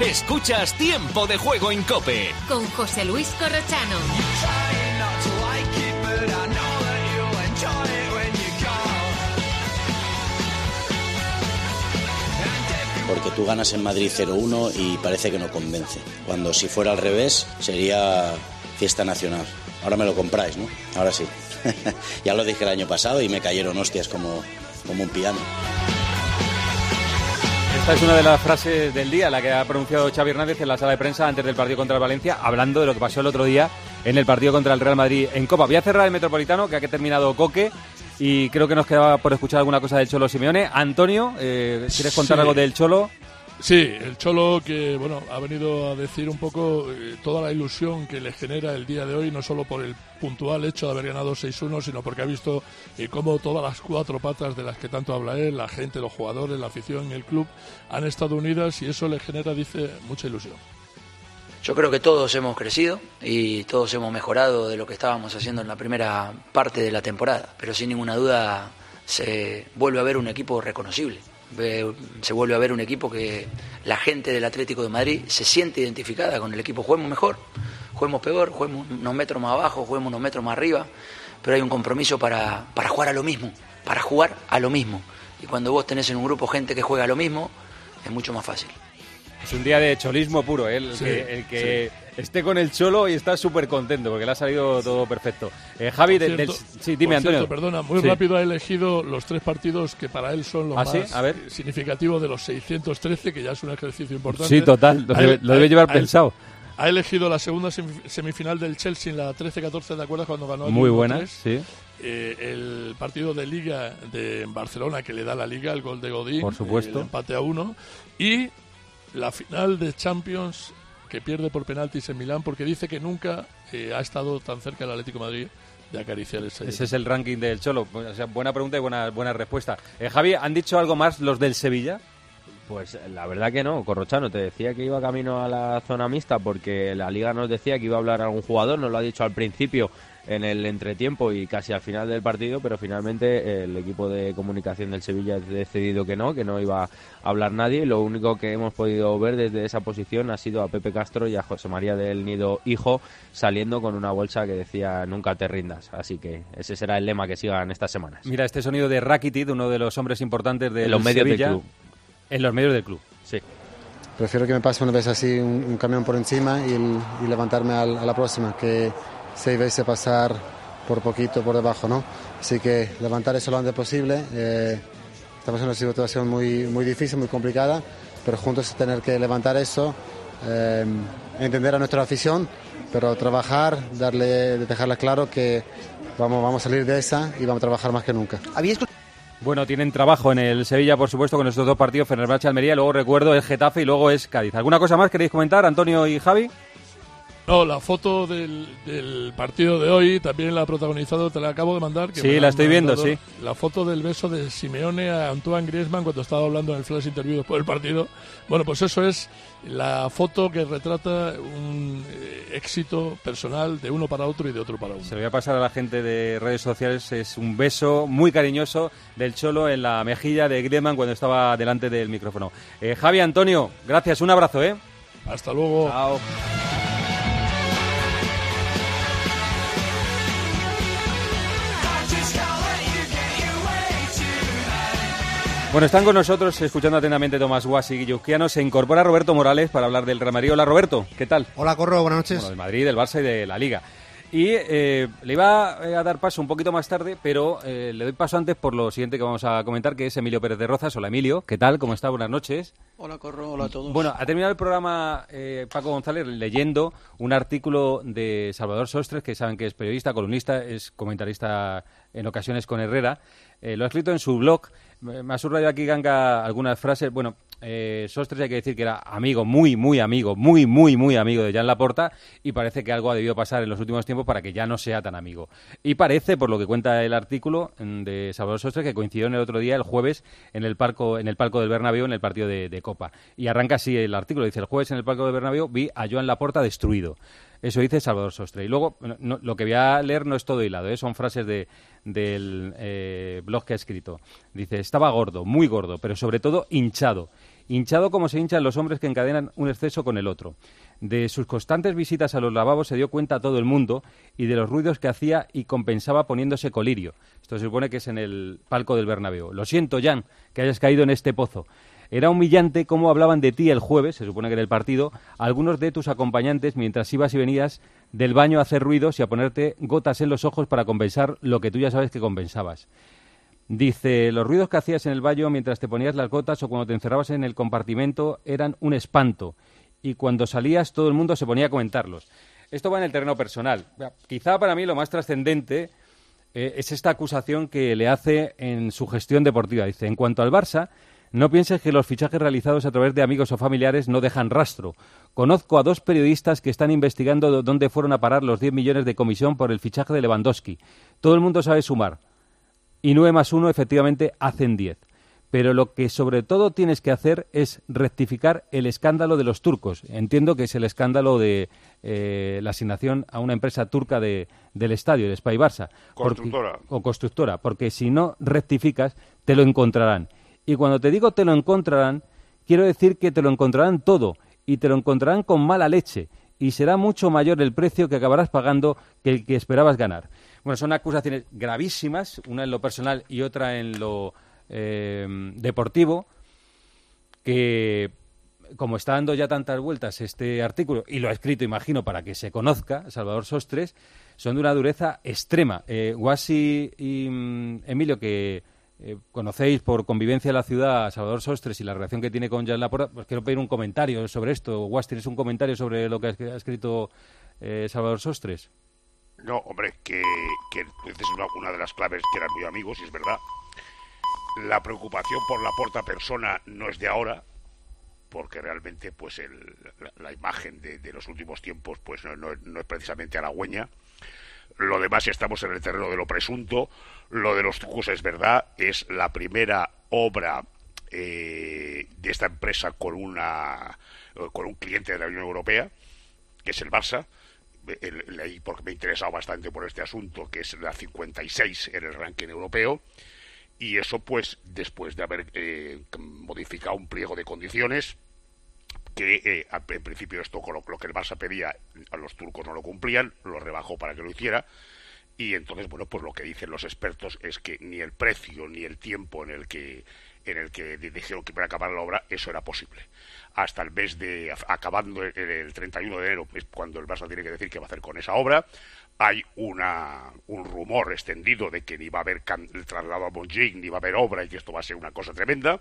Escuchas Tiempo de Juego en Cope. Con José Luis Corrochano. porque tú ganas en Madrid 0-1 y parece que no convence. Cuando si fuera al revés sería fiesta nacional. Ahora me lo compráis, ¿no? Ahora sí. ya lo dije el año pasado y me cayeron hostias como, como un piano. Esta es una de las frases del día, la que ha pronunciado Xavi Hernández en la sala de prensa antes del partido contra el Valencia, hablando de lo que pasó el otro día en el partido contra el Real Madrid en Copa. Voy a cerrar el Metropolitano, que ha terminado Coque, y creo que nos quedaba por escuchar alguna cosa del Cholo Simeone. Antonio, eh, ¿quieres contar algo del Cholo? Sí, el Cholo que bueno ha venido a decir un poco eh, toda la ilusión que le genera el día de hoy, no solo por el puntual hecho de haber ganado 6-1, sino porque ha visto eh, cómo todas las cuatro patas de las que tanto habla él, la gente, los jugadores, la afición, el club, han estado unidas y eso le genera, dice, mucha ilusión. Yo creo que todos hemos crecido y todos hemos mejorado de lo que estábamos haciendo en la primera parte de la temporada, pero sin ninguna duda se vuelve a ver un equipo reconocible se vuelve a ver un equipo que la gente del Atlético de Madrid se siente identificada con el equipo. Juguemos mejor, juguemos peor, juguemos unos metros más abajo, juguemos unos metros más arriba, pero hay un compromiso para, para jugar a lo mismo, para jugar a lo mismo. Y cuando vos tenés en un grupo gente que juega a lo mismo, es mucho más fácil. Es un día de cholismo puro, ¿eh? el que, esté con el cholo y está súper contento porque le ha salido todo perfecto. Eh, Javi, sí, dime, Antonio. perdona, muy rápido ha elegido los tres partidos que para él son los ¿Ah, más significativos de los 613, que ya es un ejercicio importante. Sí, total, lo, debe, llevar pensado. Ha elegido la segunda semifinal del Chelsea en la 13-14, ¿de acuerdo? Cuando ganó el Muy buena, sí. Eh, el partido de Liga de Barcelona que le da la Liga, el gol de Godín. Por supuesto. El empate a uno. Y la final de Champions que pierde por penaltis en Milán porque dice que nunca eh, ha estado tan cerca el Atlético de Madrid de acariciar ese. Ese es el ranking del Cholo. buena pregunta y buena, buena respuesta. Eh, Javi, ¿han dicho algo más los del Sevilla? Pues la verdad que no, Corrochano, te decía que iba camino a la zona mixta porque la liga nos decía que iba a hablar algún jugador, nos lo ha dicho al principio en el entretiempo y casi al final del partido, pero finalmente el equipo de comunicación del Sevilla ha decidido que no, que no iba a hablar nadie. Lo único que hemos podido ver desde esa posición ha sido a Pepe Castro y a José María del Nido Hijo saliendo con una bolsa que decía nunca te rindas. Así que ese será el lema que sigan estas semanas. Mira, este sonido de Rakitic, uno de los hombres importantes de los medios del club. En los medios del club, sí. Prefiero que me pase una vez así un, camión por encima y, levantarme a la próxima, que seis veces pasar por poquito por debajo, ¿no? Así que levantar eso lo antes posible. Eh, estamos en una situación muy, muy difícil, muy complicada, pero juntos tener que levantar eso, eh, entender a nuestra afición, pero trabajar, darle, dejarles claro que vamos, vamos a salir de esa y vamos a trabajar más que nunca. Bueno, tienen trabajo en el Sevilla, por supuesto, con estos dos partidos, Fenerbahce, Almería, luego recuerdo el Getafe y luego es Cádiz. ¿Alguna cosa más queréis comentar, Antonio y Javi? No, la foto del, partido de hoy también la ha protagonizado, te la acabo de mandar. sí, la estoy viendo, sí. La foto del beso de Simeone a Antoine Griezmann cuando estaba hablando en el flash interview después del partido. Bueno, pues eso es la foto que retrata un eh, éxito personal de uno para otro y de otro para uno. Se lo voy a pasar a la gente de redes sociales. Es un beso muy cariñoso del Cholo en la mejilla de Griezmann cuando estaba delante del micrófono. Eh, Javi Antonio, gracias, un abrazo, ¿eh? Hasta luego. Chao. Bueno, están con nosotros, escuchando atentamente Tomás Guasi y Guillusquiano, se incorpora Roberto Morales para hablar del Real Madrid. Hola Roberto, ¿qué tal? Hola Corro, buenas noches. Bueno, del Madrid, del Barça y de la Liga. Y eh, le iba eh, a dar paso un poquito más tarde, pero eh, le doy paso antes por lo siguiente que vamos a comentar, que es Emilio Pérez de Rozas. Hola Emilio, ¿qué tal? ¿Cómo está? Buenas noches. Hola Corro, hola a todos. Bueno, ha terminado el programa Paco González leyendo un artículo de Salvador Sostres, que saben que es periodista, columnista, es comentarista en ocasiones con Herrera. lo ha escrito en su blog me ha subrayado aquí, Ganga, algunas frases. Bueno, eh, Sostres hay que decir que era amigo, muy, muy amigo, muy, muy, muy amigo de Jan Laporta y parece que algo ha debido pasar en los últimos tiempos para que ya no sea tan amigo. Y parece, por lo que cuenta el artículo mm, de Salvador Sostres, que coincidió en el otro día, el jueves, en el, parco, en el palco del Bernabéu, en el partido de, Copa. Y arranca así el artículo, dice, el jueves en el palco del Bernabéu vi a Joan Laporta destruido. Eso dice Salvador Sostre. Y luego, lo que voy a leer no es todo hilado, ¿eh? son frases de, del eh, blog que ha escrito. Dice, estaba gordo, muy gordo, pero sobre todo hinchado. hinchado como se hinchan los hombres que encadenan un exceso con el otro. De sus constantes visitas a los lavabos se dio cuenta todo el mundo y de los ruidos que hacía y compensaba poniéndose colirio. Esto se supone que es en el palco del Bernabéu. Lo siento, Jan, que hayas caído en este pozo. Era humillante cómo hablaban de ti el jueves, se supone que en el partido, algunos de tus acompañantes mientras ibas y venías del baño a hacer ruidos y a ponerte gotas en los ojos para compensar lo que tú ya sabes que compensabas. Dice, los ruidos que hacías en el baño mientras te ponías las gotas o cuando te encerrabas en el compartimento eran un espanto y cuando salías todo el mundo se ponía a comentarlos. Esto va en el terreno personal. Quizá para mí lo más trascendente eh, es esta acusación que le hace en su gestión deportiva. Dice, en cuanto al Barça, no pienses que los fichajes realizados a través de amigos o familiares no dejan rastro. Conozco a dos periodistas que están investigando dónde fueron a parar los 10 millones de comisión por el fichaje de Lewandowski. Todo el mundo sabe sumar. Y 9 más 1 efectivamente hacen 10. Pero lo que sobre todo tienes que hacer es rectificar el escándalo de los turcos. Entiendo que es el escándalo de eh, la asignación a una empresa turca de, del estadio, el Spy Barça. Constructora. o constructora. Porque si no rectificas, te lo encontrarán. Y cuando te digo te lo encontrarán, quiero decir que te lo encontrarán todo y te lo encontrarán con mala leche y será mucho mayor el precio que acabarás pagando que el que esperabas ganar. Bueno, son acusaciones gravísimas, una en lo personal y otra en lo eh, deportivo, que como está dando ya tantas vueltas este artículo, y lo ha escrito, imagino, para que se conozca, Salvador Sostres, son de una dureza extrema. Eh, Guasi y mm, Emilio, que eh, conocéis por convivencia en la ciudad a Salvador Sostres y la relación que tiene con Jan Laporta, pues quiero pedir un comentario sobre esto. Guas, ¿tienes un comentario sobre lo que ha escrito eh, Salvador Sostres? No, hombre, que, que es una, una, de las claves que eran muy amigos, y es verdad. La preocupación por la porta persona no es de ahora, porque realmente pues el, la, la, imagen de, de, los últimos tiempos pues no, no, no es precisamente halagüeña. Lo demás estamos en el terreno de lo presunto. Lo de los trucos es verdad, es la primera obra eh, de esta empresa con una con un cliente de la Unión Europea, que es el Barça. Leí porque me he interesado bastante por este asunto, que es la 56 en el ranking europeo. Y eso, pues, después de haber eh, modificado un pliego de condiciones, que eh, en principio esto con lo, que el Barça pedía a los turcos no lo cumplían, lo rebajó para que lo hiciera. Y entonces bueno pues lo que dicen los expertos es que ni el precio ni el tiempo en el que en el que dijeron que iba a acabar la obra eso era posible. Hasta el mes de acabando el, el 31 de enero es cuando el Barça tiene que decir qué va a hacer con esa obra hay una, un rumor extendido de que ni va a haber el traslado a Montjuic, ni va a haber obra y que esto va a ser una cosa tremenda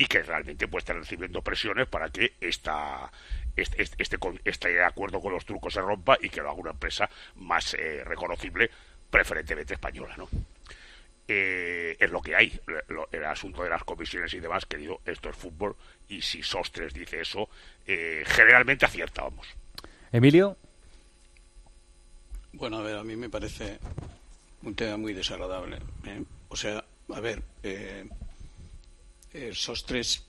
y que realmente pues están recibiendo presiones para que esta, este, este, este, acuerdo con los turcos se rompa y que lo haga una empresa más eh, reconocible, preferentemente española, ¿no? Eh, es lo que hay, lo, el asunto de las comisiones y demás, querido, esto es fútbol y si Sostres dice eso, eh, generalmente acierta, vamos. Emilio. Bueno, a ver, a mí me parece un tema muy desagradable. ¿eh? O sea, a ver, eh, eh, Sostres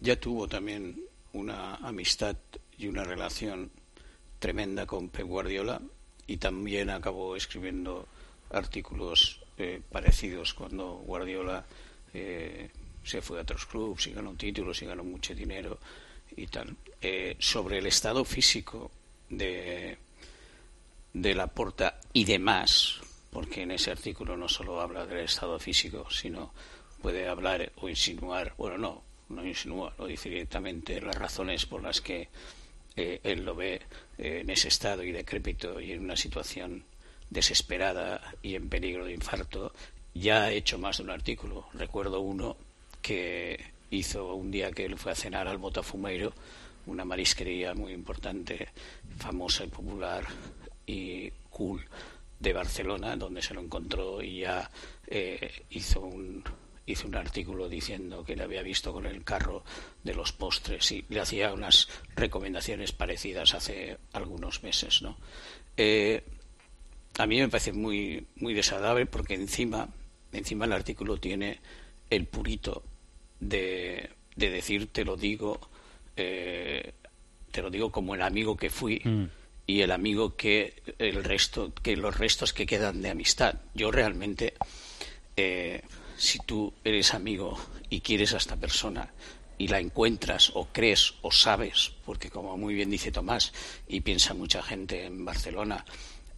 ya tuvo también una amistad y una relación tremenda con Pep Guardiola y también acabó escribiendo artículos parecidos cuando Guardiola se fue a otros clubes y ganó títulos y ganó mucho dinero y tal. sobre el estado físico de de la porta y demás, porque en ese artículo no solo habla del estado físico, sino puede hablar o insinuar, bueno, no, no insinúa, lo dice directamente, las razones por las que eh, él lo ve eh, en ese estado y decrépito y en una situación desesperada y en peligro de infarto, ya ha hecho más de un artículo. Recuerdo uno que hizo un día que él fue a cenar al Botafumeiro, una marisquería muy importante, famosa y popular y cool de Barcelona, donde se lo encontró y ya eh, hizo un hizo un artículo diciendo que le había visto con el carro de los postres y le hacía unas recomendaciones parecidas hace algunos meses, ¿no? Eh, a mí me parece muy muy desagradable porque encima encima el artículo tiene el purito de, de decir te lo digo eh, te lo digo como el amigo que fui mm y el amigo que el resto que los restos que quedan de amistad yo realmente eh, si tú eres amigo y quieres a esta persona y la encuentras o crees o sabes, porque como muy bien dice Tomás y piensa mucha gente en Barcelona,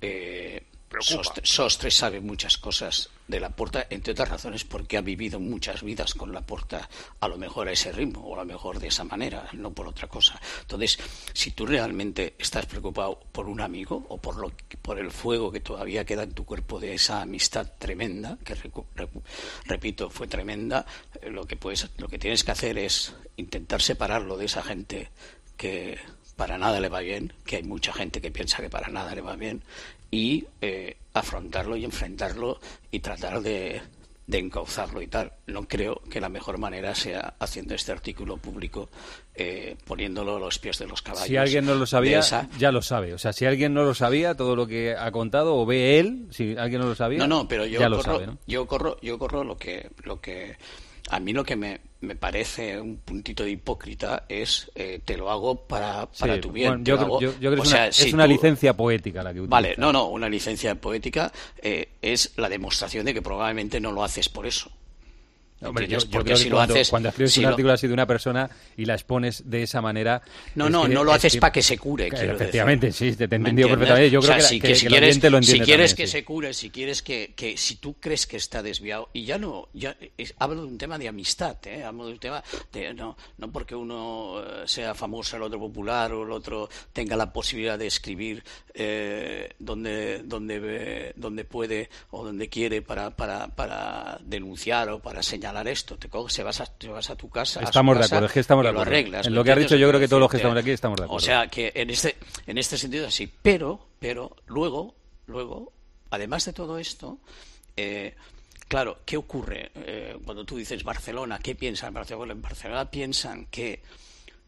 eh, Sostre, sabe muchas cosas de la porta, entre otras razones porque ha vivido muchas vidas con la porta, a lo mejor a ese ritmo o a lo mejor de esa manera, no por otra cosa. Entonces, si tú realmente estás preocupado por un amigo o por, lo, por el fuego que todavía queda en tu cuerpo de esa amistad tremenda, que repito, fue tremenda, eh, lo que, puedes, lo que tienes que hacer es intentar separarlo de esa gente que para nada le va bien, que hay mucha gente que piensa que para nada le va bien, y eh, afrontarlo y enfrentarlo y tratar de, de, encauzarlo y tal. No creo que la mejor manera sea haciendo este artículo público, eh, poniéndolo a los pies de los caballos. Si alguien no lo sabía, ya lo sabe. O sea, si alguien no lo sabía, todo lo que ha contado, o ve él, si alguien no lo sabía, no, no, pero yo ya corro, lo sabe. ¿no? Yo corro, yo corro lo que, lo que a mí lo que me, me parece un puntito de hipócrita es eh, te lo hago para, para tu bien. yo, creo que es, una, es una licencia poética la que utiliza. Vale, no, no, una licencia poética eh, es la demostración de que probablemente no lo haces por eso. Hombre, yo, creo que cuando, cuando escribes un artículo así de una persona y la expones de esa manera... No, no, no lo haces para que se cure, Efectivamente, sí, te he entendido perfectamente. Yo creo que, si, que, si quieres, Si quieres que se cure, si quieres que, que... Si tú crees que está desviado... Y ya no... ya Hablo de un tema de amistad, ¿eh? Hablo de un tema de... No, no porque uno eh, sea famoso, el otro popular o el otro tenga la posibilidad de escribir eh, donde, donde, donde puede o donde quiere para, para, para denunciar o para señalar esto, te coges, se vas a, te vas a tu casa. Estamos de acuerdo, es que estamos de acuerdo. arreglas, en lo que ha dicho, yo creo que todos los que estamos aquí estamos de acuerdo. O sea, que en este, en este sentido sí. Pero, pero, luego, luego, además de todo esto, eh, claro, ¿qué ocurre eh, cuando tú dices Barcelona? ¿Qué piensan en Barcelona? En Barcelona piensan que,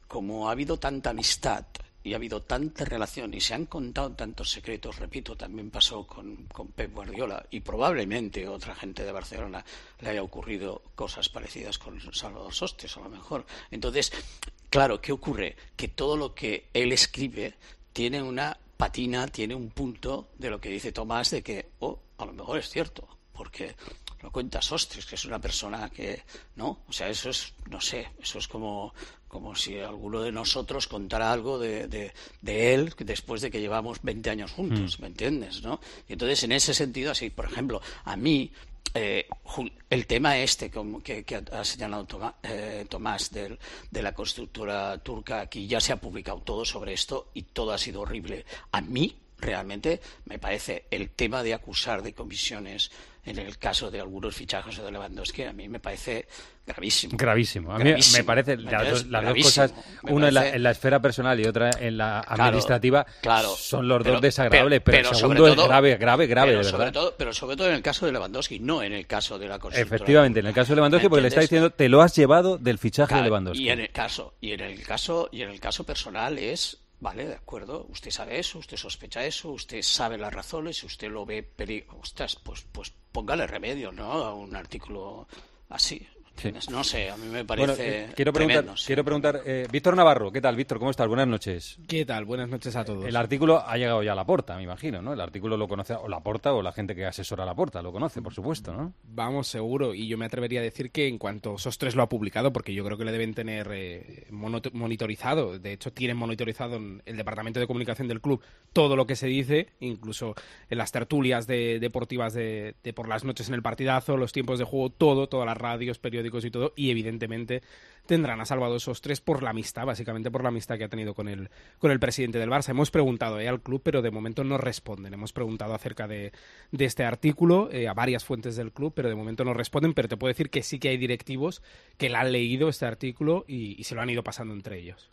como ha habido tanta amistad y ha habido tanta relación y se han contado tantos secretos, repito, también pasó con, Pep Guardiola y probablemente otra gente de Barcelona le haya ocurrido cosas parecidas con Salvador Sostes, a lo mejor. Entonces, claro, ¿qué ocurre? Que todo lo que él escribe tiene una patina, tiene un punto de lo que dice Tomás de que, oh, a lo mejor es cierto, porque lo cuenta Sostres, que es una persona que, ¿no? O sea, eso es, no sé, eso es como como si alguno de nosotros contara algo de, de, él después de que llevamos 20 años juntos, mm. ¿me entiendes? ¿no? Y entonces, en ese sentido, así, por ejemplo, a mí, eh, el tema este como que, ha señalado eh, Tomás de, de, la constructora turca, aquí ya se ha publicado todo sobre esto y todo ha sido horrible. A mí, realmente, me parece el tema de acusar de comisiones en el caso de algunos fichajes de Lewandowski, a mí me parece gravísimo. Gravísimo. A mí me parece las, dos, cosas, una en, la, esfera personal y otra en la administrativa, claro, son los dos desagradables, pero, el segundo es grave, grave, grave, pero de sobre Todo, pero sobre todo en el caso de Lewandowski, no en el caso de la constructora. Efectivamente, en el caso de Lewandowski, porque le está diciendo, te lo has llevado del fichaje de Lewandowski. Y en el caso, y en el caso, y en el caso personal es Vale, de acuerdo. Usted sabe eso, usted sospecha eso, usted sabe las razones, usted lo ve peligro. Ostras, pues, pues póngale remedio, ¿no? A un artículo así. No sé, a mí me parece. Eh, quiero preguntar, quiero preguntar eh, Víctor Navarro, ¿qué tal, Víctor? ¿Cómo estás? Buenas noches. ¿Qué tal? Buenas noches a todos. El artículo ha llegado ya a la porta, me imagino, ¿no? El artículo lo conoce o la porta o la gente que asesora la porta, lo conoce, por supuesto, ¿no? Vamos, seguro. Y yo me atrevería a decir que en cuanto SOS3 lo ha publicado, porque yo creo que le deben tener eh, monitorizado, de hecho, tienen monitorizado en el departamento de comunicación del club todo lo que se dice, incluso en las tertulias deportivas de, de por las noches en el partidazo, los tiempos de juego, todo, todas las radios, periódicos y todo, y evidentemente tendrán a Salvador esos tres por la amistad, básicamente por la amistad que ha tenido con el, con el presidente del Barça. Hemos preguntado eh, al club, pero de momento no responden. Hemos preguntado acerca de, este artículo eh, a varias fuentes del club, pero de momento no responden. Pero te puedo decir que sí que hay directivos que le han leído este artículo y se lo han ido pasando entre ellos.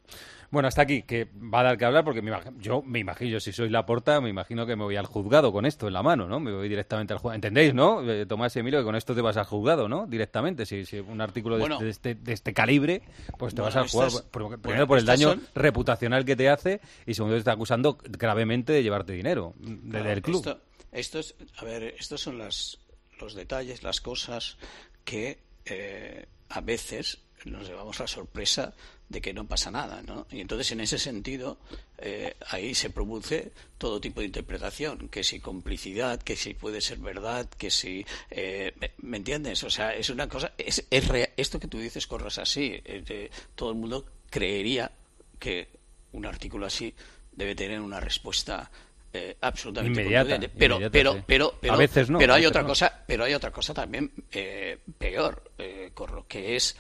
Bueno, hasta aquí, que va a dar que hablar porque yo me imagino, yo si soy la porta, me imagino que me voy al juzgado con esto en la mano, ¿no? Me voy directamente al juzgado. ¿Entendéis, no? Eh, Tomás y Emilio, que con esto te vas al juzgado, ¿no? Directamente. Si, si un artículo de, este, de, este, calibre, pues te vas al juzgado. primero por el daño reputacional que te hace y segundo te está acusando gravemente de llevarte dinero del club. Esto, es, a ver, estos son las, los detalles, las cosas que eh, a veces nos llevamos la sorpresa de que no pasa nada, ¿no? Y entonces, en ese sentido, eh, ahí se produce todo tipo de interpretación, que si complicidad, que si puede ser verdad, que si... Eh, ¿Me entiendes? O sea, es una cosa... Es, es rea- esto que tú dices, corras así. eh, todo el mundo creería que un artículo así debe tener una respuesta eh, absolutamente Inmediata. Pero, inmediata, pero, sí. pero, pero, A veces no, pero hay veces otra no. cosa, pero hay otra cosa también eh, peor, eh, Corro, que es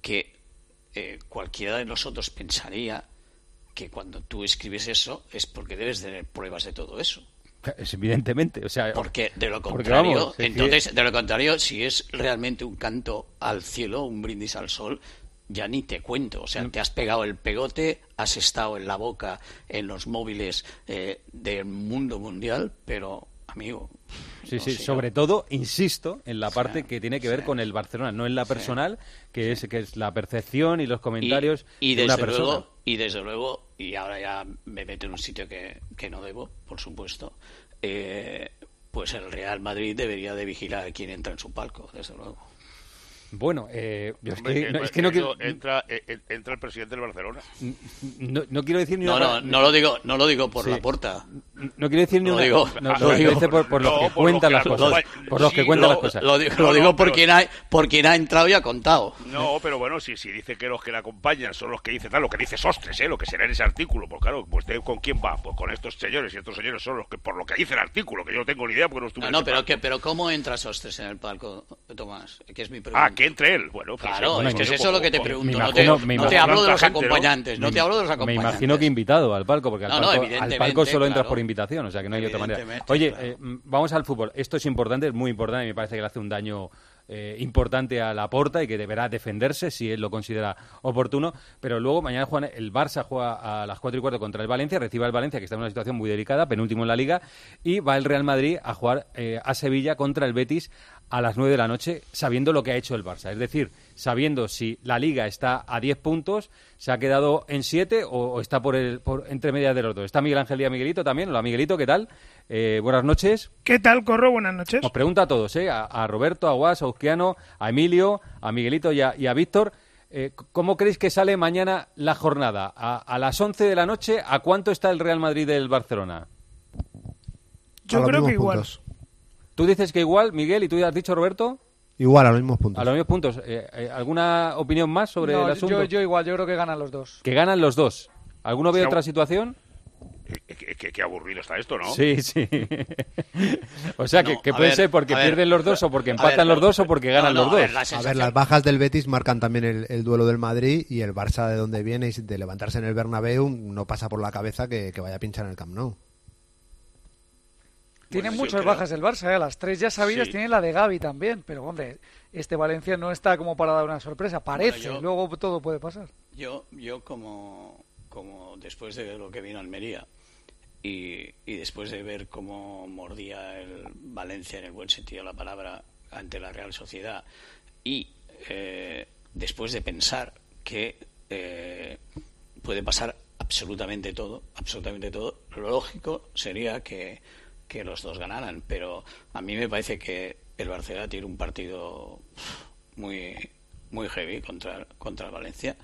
que eh, cualquiera de nosotros pensaría que cuando tú escribes eso es porque debes tener pruebas de todo eso. Es evidentemente, o sea, Porque de lo contrario, vamos, entonces, de lo contrario, si es realmente un canto al cielo, un brindis al sol, ya ni te cuento. O sea, te has pegado el pegote, has estado en la boca, en los móviles eh, del mundo mundial, pero, amigo. Sí, no sí, sé, sobre todo, insisto, en la parte que tiene que ver con el Barcelona, no en la personal, que es que es la percepción y los comentarios y, y de una desde persona. luego y desde luego y ahora ya me meto en un sitio que, que no debo por supuesto eh, pues el Real Madrid debería de vigilar a quién entra en su palco desde luego Bueno, eh, yo es que, no, es que no eso quiero, entra, eh, entra el presidente del Barcelona. no, no quiero decir ni no una no no lo digo no lo digo por Sí. la puerta no quiero decir ni Lo una digo, no, lo digo. por, por los que cuentan las cosas, lo- por los que cuentan las cosas. lo digo, por quien ha por quien ha entrado y ha contado No, pero bueno, si, si dice que los que la acompañan son los que dicen tal, lo que dice Sostres, ¿eh? lo que será en ese artículo, pues claro, pues ¿con quién va? Pues con estos señores y estos señores son los que, por lo que dice el artículo, que yo no tengo ni idea porque no estuve no, en no pero que pero cómo entra Sostres en el palco Tomás que es mi pregunta Ah, que entre él. Bueno, pues Claro, es que es eso lo que te pregunto. me no te, imagino- me no te hablo de los acompañantes, no te hablo de los Me acompañantes. imagino que invitado al palco, porque al, No, no, palco, al evidentemente, palco solo entras claro. por invitación, o sea que no hay otra manera. Oye, claro. eh, mm, vamos al fútbol. Esto es importante, es muy importante, y me parece que le hace un daño eh, importante a la porta y que deberá defenderse si él lo considera oportuno. Pero luego mañana juegan, el Barça juega a las 4 y cuarto contra el Valencia, recibe al Valencia, que está en una situación muy delicada, penúltimo en la liga, y va el Real Madrid a jugar eh, a Sevilla contra el Betis a las 9 de la noche, sabiendo lo que ha hecho el Barça. Es decir, sabiendo si la liga está a 10 puntos, se ha quedado en 7 o, o está por, el, por entre medias de los dos. Está Miguel Ángel y a Miguelito también. Hola Miguelito, ¿qué tal? Eh, buenas noches. ¿Qué tal, Corro? Buenas noches. Os pregunto a todos, ¿eh? a, a Roberto, a Guas, a Euskiano, a Emilio, a Miguelito y a, y a Víctor. Eh, ¿Cómo creéis que sale mañana la jornada? ¿A, a las 11 de la noche? ¿A cuánto está el Real Madrid del Barcelona? Yo creo que igual. Tú dices que igual, Miguel, y tú ya has dicho, Roberto, Igual, a los mismos puntos. a los mismos puntos. Eh, eh, ¿Alguna opinión más sobre No, el asunto? yo, yo igual, yo creo que ganan los dos. Que ganan los dos. ¿Alguno ve otra situación? Qué, qué- aburrido está esto, ¿no? Sí, sí. o sea, que, No, que puede ver, ser porque ver. pierden los dos o porque empatan ver, los dos o porque ganan no, no, los a dos. ver, la A ver, las bajas del Betis marcan también el, el duelo del Madrid y el Barça de donde viene y de levantarse en el Bernabéu no pasa por la cabeza que, que vaya a pinchar en el Camp Nou. Tiene Bueno, muchas creo- bajas el Barça, ¿eh? las tres ya sabidas, Sí. tiene la de Gaby también, pero hombre, este Valencia no está como para dar una sorpresa, parece, yo- luego todo puede pasar. Yo, yo como, como después de lo que vino Almería y, y después de ver cómo mordía el Valencia en el buen sentido de la palabra ante la Real Sociedad y eh, después de pensar que eh, puede pasar absolutamente todo, absolutamente todo, lo lógico sería que, que los dos ganaran, pero a mí me parece que el Barcelona tiene un partido muy muy heavy contra, contra el Valencia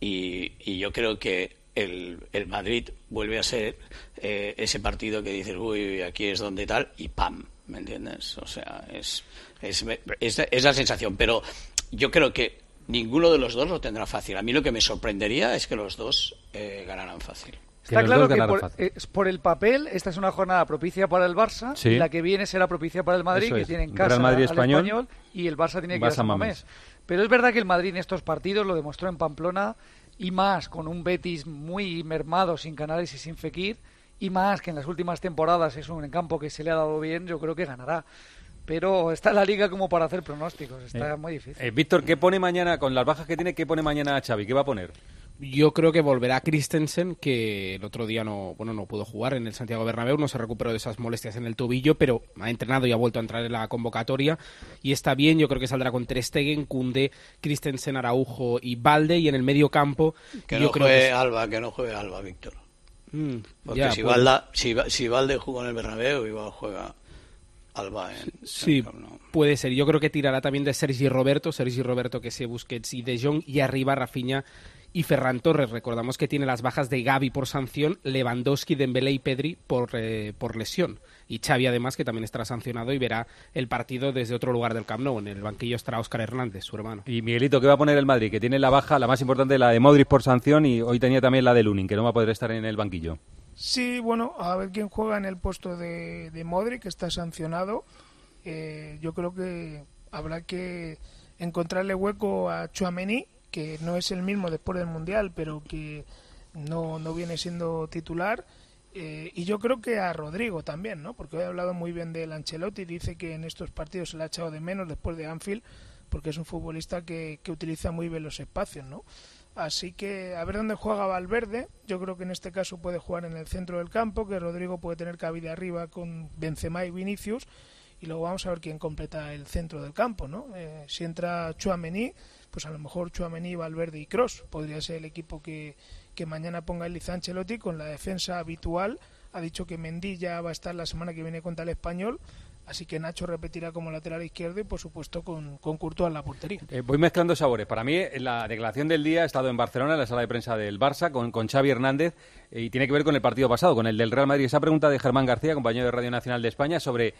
y, y yo creo que el, el Madrid vuelve a ser eh, ese partido que dices, uy, aquí es donde tal, y ¡pam! ¿Me entiendes? O sea, es, es, es, es la sensación, pero yo creo que ninguno de los dos lo tendrá fácil. A mí lo que me sorprendería es que los dos eh, ganaran fácil. Está claro que por, eh, por el papel esta es una jornada propicia para el Barça Sí. y la que viene será propicia para el Madrid, Eso que es. tiene en Real casa Madrid al español, y el Barça tiene que ir a. Mamés. Pero es verdad que el Madrid en estos partidos lo demostró en Pamplona y más con un Betis muy mermado sin Canales y sin Fekir y más que en las últimas temporadas es un campo que se le ha dado bien, yo creo que ganará. Pero está la liga como para hacer pronósticos, está Eh, muy difícil. Eh, Víctor, ¿qué pone mañana, con las bajas que tiene, qué pone mañana a Xavi? ¿Qué va a poner? Yo creo que volverá Christensen, que el otro día no, bueno, no pudo jugar en el Santiago Bernabéu, no se recuperó de esas molestias en el tobillo, pero ha entrenado y ha vuelto a entrar en la convocatoria y está bien. Yo creo que saldrá con Ter Stegen, Kunde, Christensen, Araujo y Valde y en el medio campo Que no juegue que Alba, que no juegue Alba, Víctor. Mm, Porque ya, si, pues- Valda, si, si Valde jugó en el Bernabéu, igual juega Alba en, Sí, puede ser. Yo creo que tirará también de Sergi Roberto, Sergi Roberto que se Busquets y De Jong y arriba Rafinha y Ferran Torres. Recordamos que tiene las bajas de Gaby por sanción, Lewandowski, Dembélé y Pedri por, eh, por lesión. Y Xavi además que también estará sancionado y verá el partido desde otro lugar del Camp Nou. En el banquillo estará Óscar Hernández, su hermano. Y Miguelito, ¿qué va a poner el Madrid? Que tiene la baja, la más importante, la de Modric por sanción y hoy tenía también la de Lunin, que no va a poder estar en el banquillo. Sí, bueno, a ver quién juega en el puesto de, de Modric, que está sancionado. Eh, yo creo que habrá que encontrarle hueco a Chuamení, que no es el mismo después del Mundial, pero que no, no viene siendo titular. Eh, y yo creo que a Rodrigo también, ¿no? Porque he hablado muy bien del Ancelotti, dice que en estos partidos se le ha echado de menos después de Anfield, porque es un futbolista que, que utiliza muy bien los espacios, ¿no? Así que a ver dónde juega Valverde. Yo creo que en este caso puede jugar en el centro del campo, que Rodrigo puede tener cabida arriba con Benzema y Vinicius. Y luego vamos a ver quién completa el centro del campo, ¿no? Eh, si entra Chuamení, pues a lo mejor Chuamení, Valverde y Cross podría ser el equipo que, que mañana ponga el Ancelotti con la defensa habitual. Ha dicho que Mendy ya va a estar la semana que viene contra el Español. Así que Nacho repetirá como lateral izquierdo y, por supuesto, con, con Courtois en la portería. Eh, voy mezclando sabores. Para mí, la declaración del día ha estado en Barcelona, en la sala de prensa del Barça, con, con Xavi Hernández, eh, y tiene que ver con el partido pasado, con el del Real Madrid. Esa pregunta de Germán García, compañero de Radio Nacional de España, sobre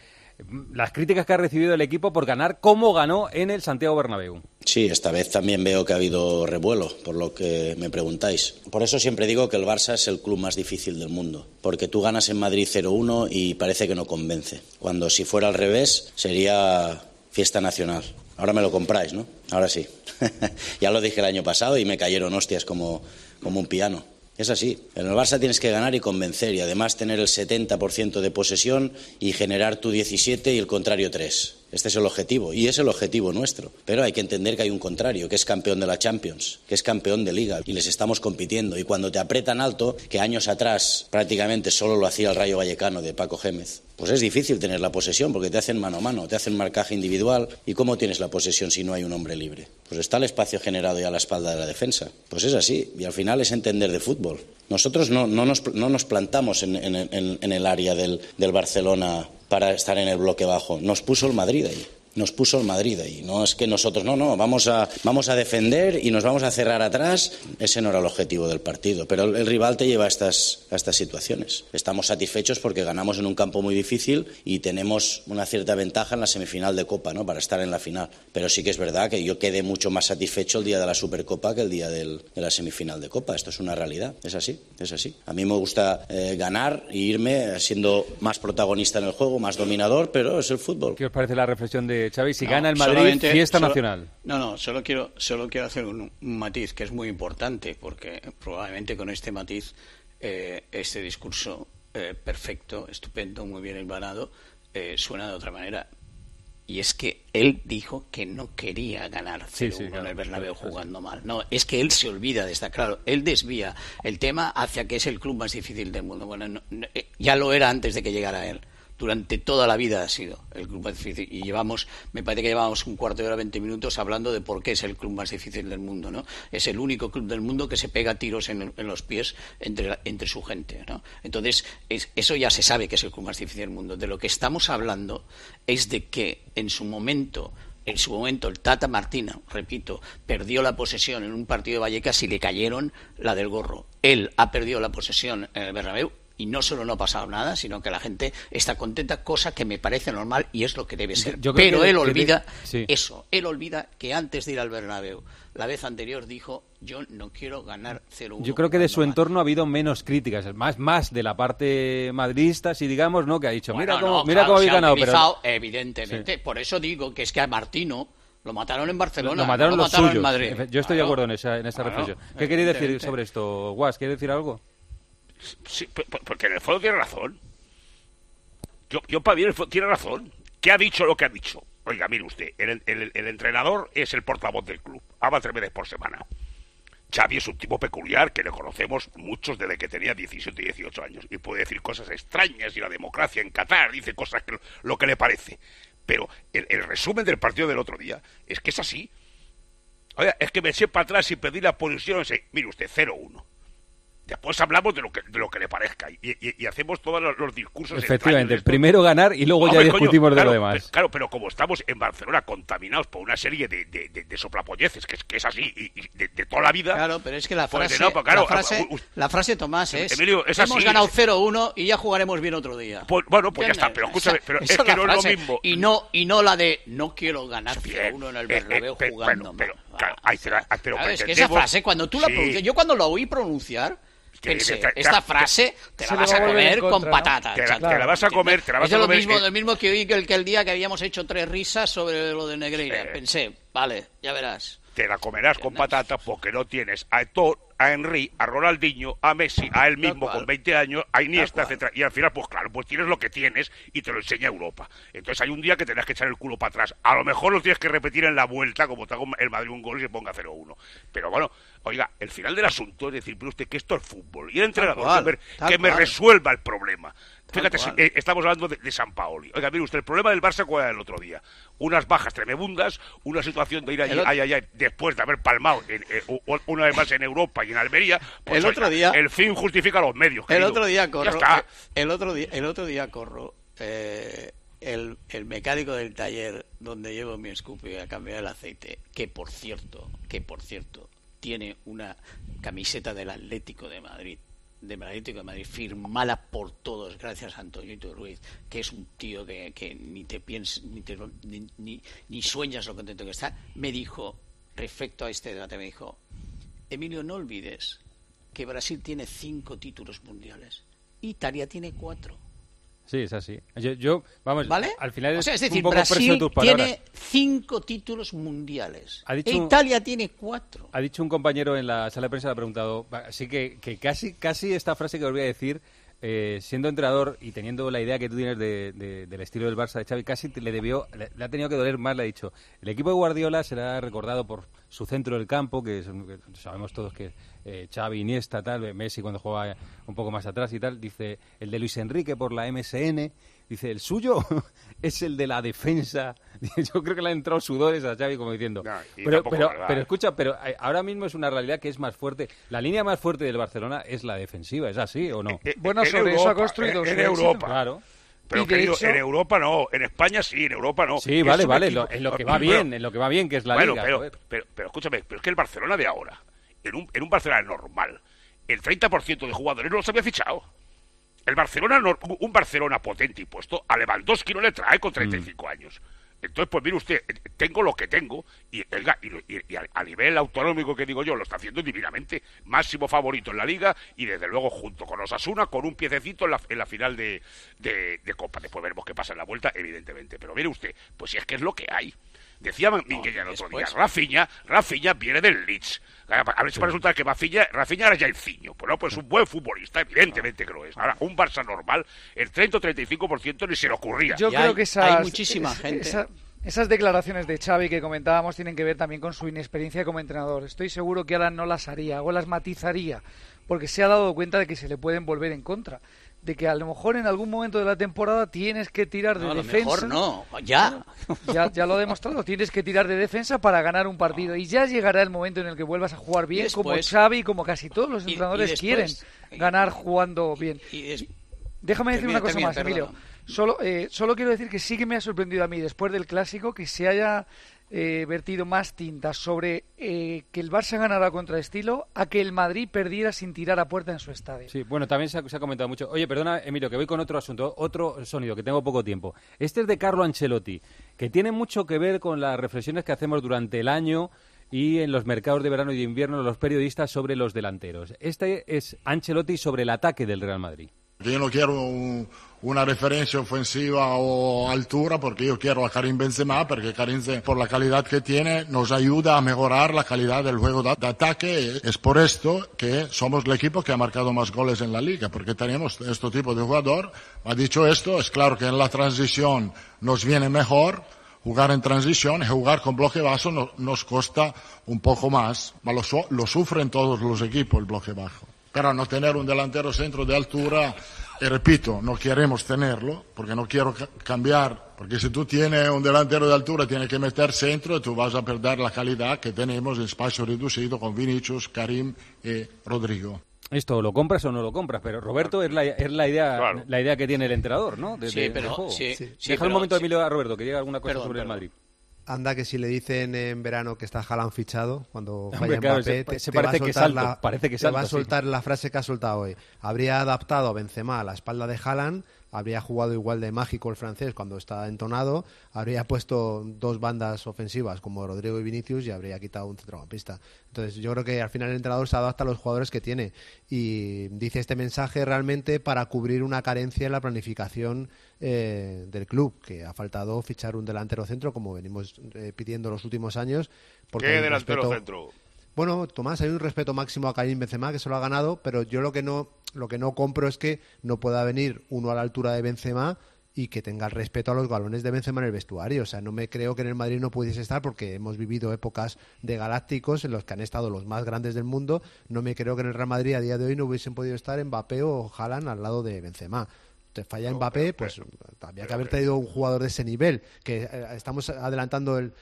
las críticas que ha recibido el equipo por ganar como ganó en el Santiago Bernabéu. Sí, esta vez también veo que ha habido revuelo, por lo que me preguntáis. Por eso siempre digo que el Barça es el club más difícil del mundo, porque tú ganas en Madrid 0-1 y parece que no convence, cuando si fuera al revés sería fiesta nacional. Ahora me lo compráis, ¿no? Ahora sí. ya lo dije el año pasado y me cayeron hostias como, como un piano. Es así. En el Barça tienes que ganar y convencer y además tener el 70% de posesión y generar tu 17 y el contrario 3. Este es el objetivo y es el objetivo nuestro. Pero hay que entender que hay un contrario, que es campeón de la Champions, que es campeón de liga y les estamos compitiendo. Y cuando te apretan alto, que años atrás prácticamente solo lo hacía el Rayo Vallecano de Paco Gémez, pues es difícil tener la posesión porque te hacen mano a mano, te hacen marcaje individual. ¿Y cómo tienes la posesión si no hay un hombre libre? Pues está el espacio generado ya a la espalda de la defensa. Pues es así. Y al final es entender de fútbol. Nosotros no, no, nos, no nos, plantamos en el área del, del Barcelona para estar en el bloque bajo. Nos puso el Madrid ahí nos puso el Madrid ahí. No es que nosotros, no, no, vamos a, vamos a defender y nos vamos a cerrar atrás. Ese no era el objetivo del partido. Pero el, rival te lleva a estas, a estas situaciones. Estamos satisfechos porque ganamos en un campo muy difícil y tenemos una cierta ventaja en la semifinal de Copa, ¿no? Para estar en la final. Pero sí que es verdad que yo quedé mucho más satisfecho el día de la Supercopa que el día del, de la semifinal de Copa. Esto es una realidad. Es así, es así. A mí me gusta eh, ganar e irme siendo más protagonista en el juego, más dominador, pero es el fútbol. ¿Qué os parece la reflexión de Xavi? Si no, gana el Madrid, fiesta solo, nacional. No, no, solo quiero, solo quiero hacer un, un, matiz que es muy importante, porque probablemente con este matiz, eh, este discurso eh, perfecto, estupendo, muy bien hilvanado, eh, suena de otra manera. Y es que él dijo que no quería ganar 0-1 sí, sí, claro, en el Bernabéu claro, jugando mal. No, es que él se olvida de estar claro. Él desvía el tema hacia que es el club más difícil del mundo. Bueno, no, no, ya lo era antes de que llegara él durante toda la vida ha sido el club más difícil. Y llevamos me parece que llevamos un cuarto de hora 20 minutos hablando de por qué es el club más difícil del mundo no es el único club del mundo que se pega tiros en, los pies entre, entre su gente no entonces es, eso ya se sabe que es el club más difícil del mundo. De lo que estamos hablando es de que en su momento en su momento el Tata Martina, repito, perdió la posesión en un partido de Vallecas y le cayeron la del gorro. Él ha perdido la posesión en el Bernabéu y no solo no ha pasado nada, sino que la gente está contenta, cosa que me parece normal y es lo que debe ser. Yo Pero que, él olvida que de... sí. eso, él olvida que antes de ir al Bernabéu, la vez anterior dijo, yo no quiero ganar 0-1. Yo creo que de su entorno ha habido menos críticas, más más de la parte madridista, si digamos, ¿no? Que ha dicho, bueno, mira cómo, no, mira claro, cómo habéis ganado. Pero... Evidentemente, sí. por eso digo que es que a Martino lo mataron en Barcelona, lo mataron, lo los mataron suyos. en Madrid. Yo estoy claro. de acuerdo en esa, en esa claro. reflexión. ¿Qué queréis decir sobre esto, Guas? ¿Quieres decir algo? Porque en el fondo tiene razón. Yo, yo para mí en el fondo tiene razón. ¿Qué ha dicho lo que ha dicho? Oiga, mire usted, el, el, el entrenador es el portavoz del club. Habla tres veces por semana. Xavi es un tipo peculiar que le conocemos muchos desde que tenía 17 y 18 años y puede decir cosas extrañas y la democracia en Qatar dice cosas que lo que le parece. Pero el, el resumen del partido del otro día es que es así. Oiga, es que me eché para atrás y pedí la posición. Mire usted, 0-1 Después hablamos de lo que, de lo que le parezca y, y- y hacemos todos los, los discursos. Efectivamente, de primero ganar y luego ya Hombre, coño, discutimos de claro, lo demás. pe- Claro, pero como estamos en Barcelona contaminados por una serie de, de, de, de soplapolleces, que es, que es así, y, y de, de toda la vida. Claro, pero es que la pues, frase, no, pues, claro, la frase, u- u- la frase Tomás es Emilio, es hemos así. ganado 0-1 y ya jugaremos bien otro día. Pues, bueno, pues ya está, pero escúchame, pero Esa es que no es lo mismo. Y no, y no la de no quiero ganar Bien, 0-1 en el eh, eh, Bernabéu pe- jugando. pero, mal. claro, ahí te la- ah, pero Claro, es que esa frase, cuando tú la pronuncias, yo cuando la oí pronunciar, Que- pensé, te- te- esta frase te la vas va a comer con contra, ¿no? patata. Te la- chato. te la vas a comer, te la vas es a lo comer, mismo, eh. lo mismo que oí que el, que el día que habíamos hecho tres risas sobre lo de Negreira. Eh. Pensé, vale, ya verás. Te la comerás con patatas porque no tienes a Eto'o, a Henry, a Ronaldinho, a Messi, a él mismo con 20 años, a Iniesta, etcétera. Y al final, pues claro, pues tienes lo que tienes y te lo enseña Europa. Entonces hay un día que tendrás que echar el culo para atrás. A lo mejor lo tienes que repetir en la vuelta, como te haga el Madrid un gol y se ponga 0-1. Pero bueno, oiga, el final del asunto es decir, pero usted que esto es fútbol. Y el entrenador cual, que, me, que resuelva el problema. Fíjate, eh, estamos hablando de, de San Paoli. Oiga, mire usted, el problema del Barça cuál era el otro día. Unas bajas tremebundas, una situación de ir allí, El otro- ay, ay, ay, después de haber palmado en, eh, una vez más en Europa y en Almería. pues, El otro día- El fin justifica los medios. El querido. otro día Ya corro, está. eh, el otro día, el otro día corro, eh, el, el mecánico del taller donde llevo mi scoopy a cambiar el aceite, que por cierto, que por cierto, tiene una camiseta del Atlético de Madrid, del Atlético de Madrid, firmada por todos, gracias a Antonio Ruiz, que es un tío que, que ni te piensas, ni, te- ni, ni- ni sueñas lo contento que está, me dijo, respecto a este debate, me dijo, Emilio, no olvides que Brasil tiene cinco títulos mundiales. Italia tiene cuatro. Sí, es así. Yo, yo, vamos, ¿Vale? al final o sea, es un decir, poco preso de Brasil tus tiene cinco títulos mundiales. Ha dicho- E Italia tiene cuatro. Ha dicho un compañero en la sala de prensa, le ha preguntado, así que, que casi, casi esta frase que os voy a decir, eh, siendo entrenador y teniendo la idea que tú tienes de- de- del estilo del Barça de Xavi, casi le debió, le, ha tenido que doler más, le ha dicho. El equipo de Guardiola será recordado por su centro del campo, que, es sabemos todos que eh, Xavi, Iniesta, tal, Messi cuando jugaba un poco más atrás y tal, dice el de Luis Enrique por la MSN, dice el suyo es el de la defensa. Yo creo que le han entrado sudores a Xavi como diciendo, No, pero, pero, ¿eh? escucha, pero eh, ahora mismo es una realidad que es más fuerte. La línea más fuerte del Barcelona es la defensiva, ¿es así o no? Eh, Bueno, en sobre eso ha construido en. Europa. Claro. Pero querido, hecho- en Europa no, en España sí, en Europa no. Sí, Es vale, vale, equipo- lo- en lo que va Bueno, bien, en lo que va bien, que es la bueno, liga. pero, pero, pero escúchame, pero es que el Barcelona de ahora, en un, en un Barcelona normal, el 30% de jugadores no los había fichado. El Barcelona, un Barcelona potente y puesto, a Lewandowski no le trae con 35 años. Entonces, pues mire usted, tengo lo que tengo y, y- y a, a nivel autonómico que digo yo, lo está haciendo divinamente. Máximo favorito en la liga y desde luego junto con Osasuna con un piececito en la, en la final de, de- de Copa. Después veremos qué pasa en la vuelta, evidentemente. Pero mire usted, pues si es que es lo que hay. Decía Minguella el otro día, Rafiña, Rafiña viene del Leeds. A ver si va a resultar que Rafiña, Rafiña era ya el ciño. Pues no, pues es un buen futbolista, evidentemente que lo es. Ahora, un Barça normal, el 30 o 35% ni se le ocurría. Yo Y creo hay- que esas, hay muchísima es- gente. esa- esas declaraciones de Xavi que comentábamos tienen que ver también con su inexperiencia como entrenador. Estoy seguro que ahora no las haría o las matizaría porque se ha dado cuenta de que se le pueden volver en contra. De que a lo mejor en algún momento de la temporada tienes que tirar de No, a lo defensa. mejor no, ya. Ya, ya lo ha demostrado, tienes que tirar de defensa para ganar un partido y ya llegará el momento en el que vuelvas a jugar bien, como después- Xavi y como casi todos los y- y entrenadores después- quieren ganar jugando bien. Y es- Déjame decir Termina, una cosa termina, más, Emilio. Solo, eh, solo quiero decir que sí que me ha sorprendido a mí, después del clásico, que se haya eh, vertido más tinta sobre eh, que el Barça ganara contra estilo a que el Madrid perdiera sin tirar a puerta en su estadio. Sí, bueno, también se ha, se ha comentado mucho. Oye, perdona, Emilio, que voy con otro asunto, otro sonido, que tengo poco tiempo. Este es de Carlo Ancelotti, que tiene mucho que ver con las reflexiones que hacemos durante el año y en los mercados de verano y de invierno los periodistas sobre los delanteros. Este es Ancelotti sobre el ataque del Real Madrid. Yo no quiero un- una referencia ofensiva o altura porque yo quiero a Karim Benzema porque Karim por la calidad que tiene nos ayuda a mejorar la calidad del juego de, de ataque. Es por esto que somos el equipo que ha marcado más goles en la liga porque tenemos este tipo de jugador. Ha dicho esto, es claro que en la transición nos viene mejor. Jugar en transición jugar con bloque bajo no- nos cuesta un poco más, lo, lo sufren todos los equipos el bloque bajo. Pero no tener un delantero centro de altura, y repito, no queremos tenerlo, porque no quiero ca- cambiar, porque si tú tienes un delantero de altura, tienes que meter centro y tú vas a perder la calidad que tenemos en espacio reducido con Vinicius, Karim y Rodrigo. esto lo compras o no lo compras, pero Roberto es la, es la idea Claro. la idea que tiene el entrenador, ¿no? De- Sí, de- pero- del juego. sí, sí, Deja pero- un momento, sí. Emilio, a Roberto, que diga alguna cosa Perdón, sobre el. Madrid. Anda que si le dicen en verano que está Haaland fichado, cuando falla claro, Mbappé, se- te, te va a parece que salto, la, parece que te va a sí. soltar la frase que ha soltado hoy. Habría adaptado a Benzema a la espalda de Haaland, habría jugado igual de mágico el francés cuando está entonado, habría puesto dos bandas ofensivas como Rodrigo y Vinicius y habría quitado un centrocampista. Entonces yo creo que al final el entrenador se adapta a los jugadores que tiene y dice este mensaje realmente para cubrir una carencia en la planificación eh, del club, que ha faltado fichar un delantero centro como venimos eh, pidiendo los últimos años. Porque ¿Qué delantero centro? Bueno, Tomás, hay un respeto máximo a Karim Benzema que se lo ha ganado, pero yo lo que no lo que no compro es que no pueda venir uno a la altura de Benzema y que tenga el respeto a los galones de Benzema en el vestuario. O sea, no me creo que en el Madrid no pudiese estar porque hemos vivido épocas de galácticos en los que han estado los más grandes del mundo. No me creo que en el Real Madrid a día de hoy no hubiesen podido estar Mbappé o Haaland al lado de Benzema. Te falla Mbappé, pues había que haber traído un jugador de ese nivel. Que eh, estamos adelantando el,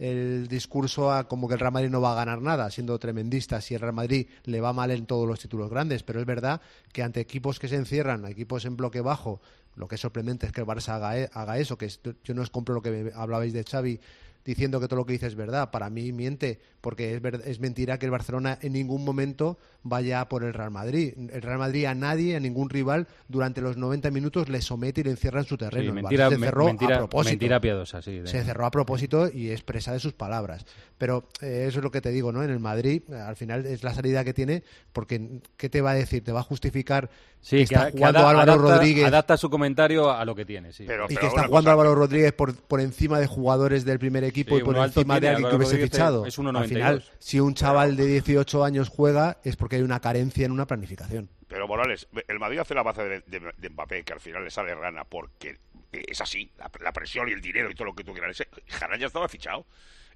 el discurso a como que el Real Madrid no va a ganar nada, siendo tremendista, si el Real Madrid le va mal en todos los títulos grandes, pero es verdad que ante equipos que se encierran, equipos en bloque bajo, lo que es sorprendente es que el Barça haga, e- haga eso, que yo no os compro lo que hablabais de Xavi diciendo que todo lo que dice es verdad, para mí miente, porque es, es mentira que el Barcelona en ningún momento vaya por el Real Madrid. El Real Madrid a nadie, a ningún rival, durante los 90 minutos le somete y le encierra en su terreno. Sí, mentira, se me- cerró mentira- a propósito. mentira piadosa, sí, de- Se cerró a propósito y expresa de sus palabras. Pero eh, eso es lo que te digo, ¿no? En el Madrid, eh, al final es la salida que tiene, porque ¿qué te va a decir? ¿Te va a justificar Sí, que está que jugando ada- Álvaro adapta, Rodríguez adapta su comentario a lo que tiene, sí. y que está jugando Álvaro Rodríguez por, por encima de jugadores del primer equipo Sí, y por encima de alguien que hubiese Rodríguez fichado? es Al 1,92. final, si un chaval de 18 años juega es porque hay una carencia en una planificación. Pero Morales, el Madrid hace la base de, de- de Mbappé, que al final le sale rana porque es así, la, la presión y el dinero y todo lo que tú quieras. Jarán ya estaba fichado.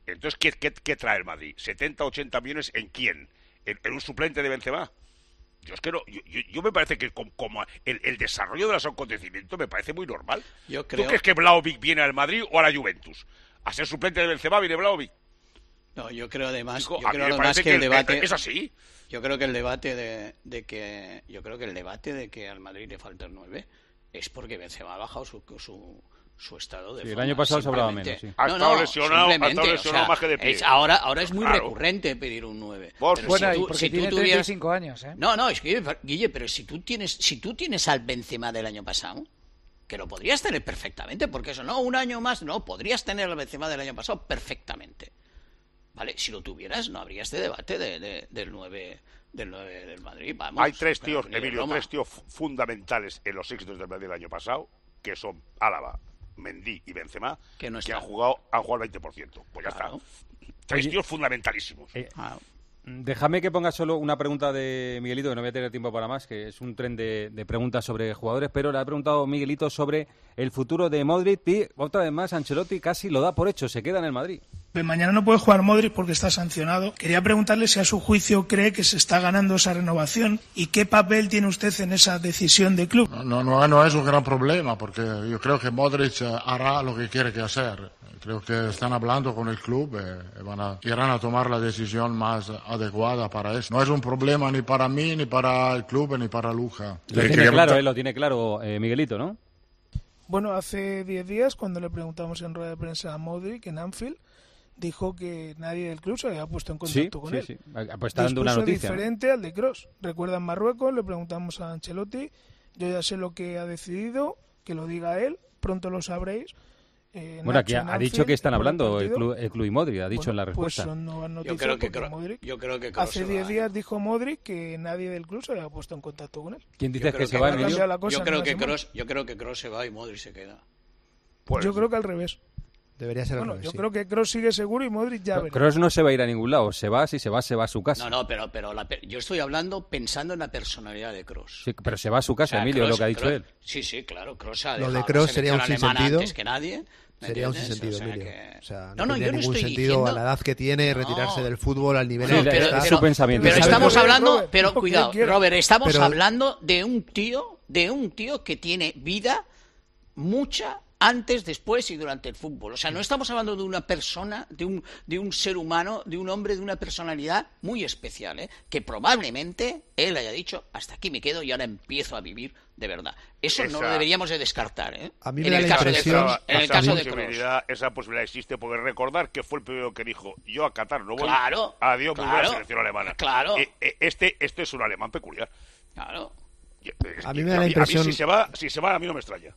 Entonces, ¿qué, qué, qué trae el Madrid? ¿70, 80 millones en quién? ¿En, en un suplente de Benzema? Yo es que no, yo, yo- yo me parece que com- como el, el desarrollo de los acontecimientos me parece muy normal. Yo ¿Tú creo- crees que Vlaovic viene al Madrid o a la Juventus? ¿A ser suplente de Benzema viene Vlaovic? No, yo creo además, Chico, yo creo además que el que el- debate es así. Yo creo que el debate de, de que yo creo que el debate de que al Madrid le falta el 9 es porque Benzema ha bajado su su, su estado de Sí, el forma, año pasado se hablaba menos, sí. Ha No, estado no, lesionado, ha estado lesionado o sea, más que de pie. es- ahora ahora es muy Claro. recurrente pedir un 9. Por Pero Bueno, si y tú- porque si tú tuvieras- 35 años, ¿eh? No, no, es que Guille, pero si tú tienes si tú tienes al Benzema del año pasado, que lo podrías tener perfectamente, porque eso no, un año más, no, podrías tener al Benzema del año pasado perfectamente. ¿Vale? Si lo tuvieras, no habría este debate de, de- del 9 del 9 del Madrid. Vamos, Hay tres tíos, Emilio, tres tíos fu- fundamentales en los éxitos del Madrid del año pasado, que son Álava, Mendy y Benzema, Que no han jugado, han jugado el 20%. Pues ya Claro. está. Tres Oye, tíos fundamentalísimos. eh, Ah, Déjame que ponga solo una pregunta de Miguelito, que no voy a tener tiempo para más, que es un tren de, de preguntas sobre jugadores, pero le ha preguntado Miguelito sobre el futuro de Modric y otra vez más Ancelotti casi lo da por hecho, se queda en el Madrid. Pues Mañana no puede jugar Modric porque está sancionado. Quería preguntarle si a su juicio cree que se está ganando esa renovación y qué papel tiene usted en esa decisión de club. No, no, no es un gran problema porque yo creo que Modric eh, hará lo que quiere que hacer. Creo que están hablando con el club eh, y van a, irán a tomar la decisión más adecuada para eso. No es un problema ni para mí, ni para el club, ni para Luja. Lo tiene claro, eh, lo tiene claro eh, Miguelito, ¿no? Bueno, hace 10 días, cuando le preguntamos en rueda de prensa a Modric en Anfield, dijo que nadie del club se había puesto en Sí, contacto con sí, él. sí. Pues está dando una noticia. ¿no? diferente al de Cross. Recuerda en Marruecos, le preguntamos a Ancelotti, yo ya sé lo que ha decidido, que lo diga él, pronto lo sabréis. Eh, Bueno, aquí ha, ha dicho que están hablando el club, el club y Modric, ha dicho Bueno, en la pues respuesta. son nuevas Yo noticias creo que Kroos- Modric- yo creo que Kroos hace se 10 va, días dijo Modric que nadie del club se había puesto en contacto con él. ¿Quién Yo dices creo que se va, Emilio? cambiado la cosa Yo creo que. Kroos, yo creo que Kroos se va y Modric se queda. Pues, Yo creo que al revés. Debería ser al Bueno, revés, yo sí. creo que Cross sigue seguro y Modric ya verá. Kroos no se va a ir a ningún lado, se va, si se va, se va a su casa. No, no, pero, pero la pe- yo estoy hablando pensando en la personalidad de Kroos. Sí, pero se va a su casa, O sea, Emilio, es lo Kroos- que ha dicho Kroos- él. Sí, sí, claro. Kroos ha Lo de Kroos sería un sinsentido. antes que nadie. ¿Me Sería un sinsentido, O sea Emilio. que- O sea, no, no, no, yo no ningún estoy sentido diciendo... a la edad que tiene retirarse del fútbol al nivel el que pero- está. es su pensamiento. Pero Pero estamos Robert, hablando, Robert, pero cuidado. Robert, estamos Pero- hablando de un tío, de un tío que tiene vida, mucha antes, después y durante el fútbol. O sea, no estamos hablando de una persona, de un, de un ser humano, de un hombre, de una personalidad muy especial, ¿eh? que probablemente él haya dicho, hasta aquí me quedo y ahora empiezo a vivir de verdad. Eso no lo deberíamos de descartar. ¿eh? A mí me en da el la caso de en el esa, caso de Kroos. posibilidad, esa posibilidad existe, porque recordar que fue el primero que dijo, yo a Qatar no voy, Claro, adiós, muy claro, buena selección alemana. claro. Eh, eh, este, este es un alemán peculiar. Claro. A mí me da la a impresión- si, se va, si se va, a mí no me extraña.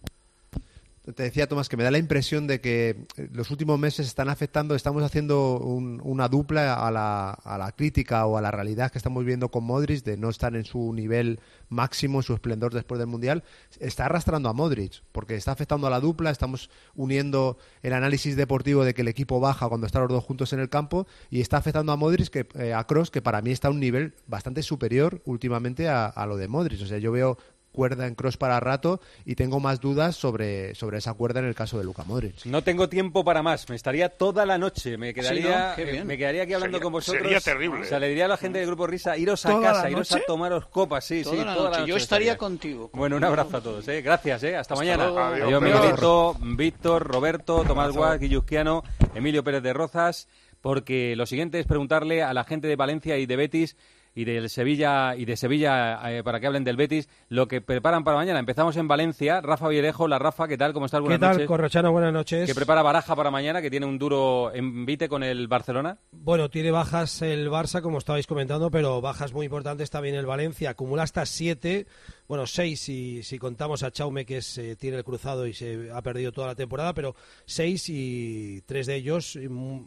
Te decía, Tomás, que me da la impresión de que eh, los últimos meses están afectando, estamos haciendo un- una dupla a la, a la crítica o a la realidad que estamos viendo con Modric, de no estar en su nivel máximo, en su esplendor después del Mundial. Está arrastrando a Modric, porque está afectando a la dupla, estamos uniendo el análisis deportivo de que el equipo baja cuando están los dos juntos en el campo, y está afectando a Modric, que, eh, a Kroos, que para mí está a un nivel bastante superior últimamente a lo de Modric. O sea, yo veo cuerda en cross para rato y tengo más dudas sobre, sobre esa cuerda en el caso de Luka Modric. No tengo tiempo para más. Me estaría toda la noche. Me quedaría, ¿no? Qué eh, me quedaría aquí hablando Sería- con vosotros. sería terrible. O sea, le diría a la gente del grupo Risa, iros a ¿Toda la casa, iros a tomaros copas. Sí, Toda sí, la toda noche. la Yo noche estaría estaría. contigo. Bueno, un abrazo a todos. ¿eh? Gracias. ¿eh? Hasta, Hasta mañana. Adiós, Adiós. Miguelito, Víctor, Roberto, Tomás. Guas, Guilluzquiano, Emilio Pérez de Rozas. Porque lo siguiente es preguntarle a la gente de Valencia y de Betis y del Sevilla y de Sevilla eh, para que hablen del Betis lo que preparan para mañana. Empezamos en Valencia. Rafa Villerejo, la Rafa, ¿qué tal? ¿Cómo estás? Buenas ¿Qué tal, noches. Corrochano? Buenas noches. que prepara Baraja para mañana, que tiene un duro envite con el Barcelona. Bueno, tiene bajas el Barça, como estabais comentando, pero bajas muy importantes también el Valencia. Acumula hasta siete, bueno, seis si, si contamos a Chaume, que eh, tiene el cruzado y se ha perdido toda la temporada, pero seis y tres de ellos,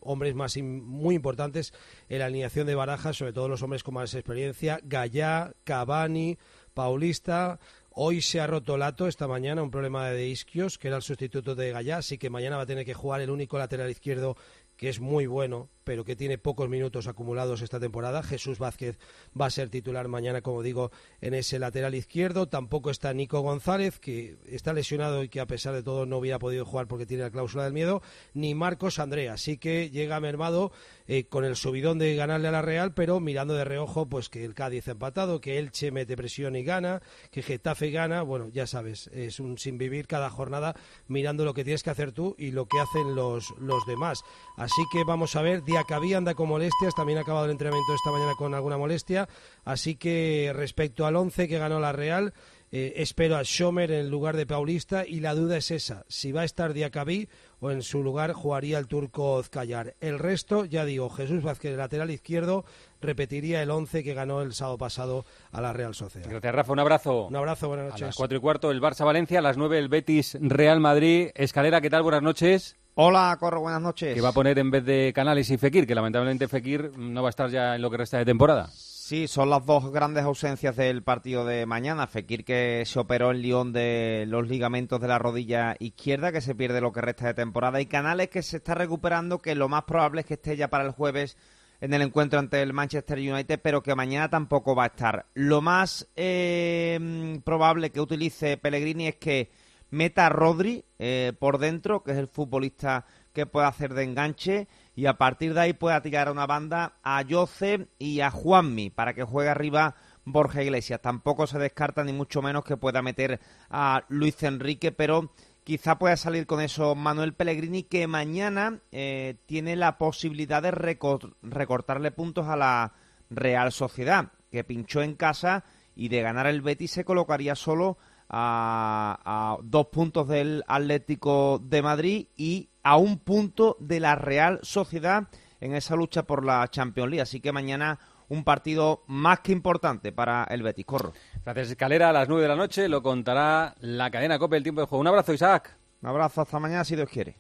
hombres más muy importantes en la alineación de Barajas, sobre todo los hombres con más experiencia. Gallá, Cavani, Paulista. Hoy se ha roto Lato esta mañana, un problema de isquios, que era el sustituto de Gallá, así que mañana va a tener que jugar el único lateral izquierdo que es muy bueno, pero que tiene pocos minutos acumulados esta temporada. Jesús Vázquez va a ser titular mañana, como digo, en ese lateral izquierdo. Tampoco está Nico González, que está lesionado y que a pesar de todo no hubiera podido jugar porque tiene la cláusula del miedo, ni Marcos Andrea. Así que llega mermado eh, con el subidón de ganarle a la Real, pero mirando de reojo pues que el Cádiz ha empatado, que Elche mete presión y gana, que Getafe gana. Bueno, ya sabes, es un sin vivir cada jornada mirando lo que tienes que hacer tú y lo que hacen los, los demás. Así que vamos a ver, Diacabí anda con molestias, también ha acabado el entrenamiento esta mañana con alguna molestia. Así que respecto al 11 que ganó la Real, eh, espero a Schomer en lugar de Paulista y la duda es esa, si va a estar Diacabí o en su lugar jugaría el turco Ozcayar. El resto, ya digo, Jesús Vázquez, lateral izquierdo, repetiría el 11 que ganó el sábado pasado a la Real Sociedad. Gracias, Rafa. Un abrazo. Un abrazo, buenas A noches. las cuatro y cuarto el Barça-Valencia, a las nueve el Betis-Real Madrid. Escalera, ¿qué tal? Buenas noches. Hola, Corro, buenas noches. Que va a poner en vez de Canales y Fekir, que lamentablemente Fekir no va a estar ya en lo que resta de temporada. Sí, son las dos grandes ausencias del partido de mañana. Fekir que se operó en Lyon de los ligamentos de la rodilla izquierda, que se pierde lo que resta de temporada, y Canales que se está recuperando, que lo más probable es que esté ya para el jueves en el encuentro ante el Manchester United, pero que mañana tampoco va a estar. Lo más eh, probable que utilice Pellegrini es que meta a Rodri eh, por dentro, que es el futbolista que puede hacer de enganche, y a partir de ahí pueda tirar a una banda a Jose y a Juanmi para que juegue arriba Borja Iglesias. Tampoco se descarta ni mucho menos que pueda meter a Luis Enrique, pero quizá pueda salir con eso Manuel Pellegrini, que mañana eh, tiene la posibilidad de recor- recortarle puntos a la Real Sociedad, que pinchó en casa y de ganar el Betis se colocaría solo a, a dos puntos del Atlético de Madrid y a un punto de la Real Sociedad en esa lucha por la Champions League. Así que mañana un partido más que importante para el Betis. Corro. Gracias, Escalera. A las nueve de la noche lo contará la cadena COPE el tiempo de juego. Un abrazo, Isaac. Un abrazo, hasta mañana si Dios quiere.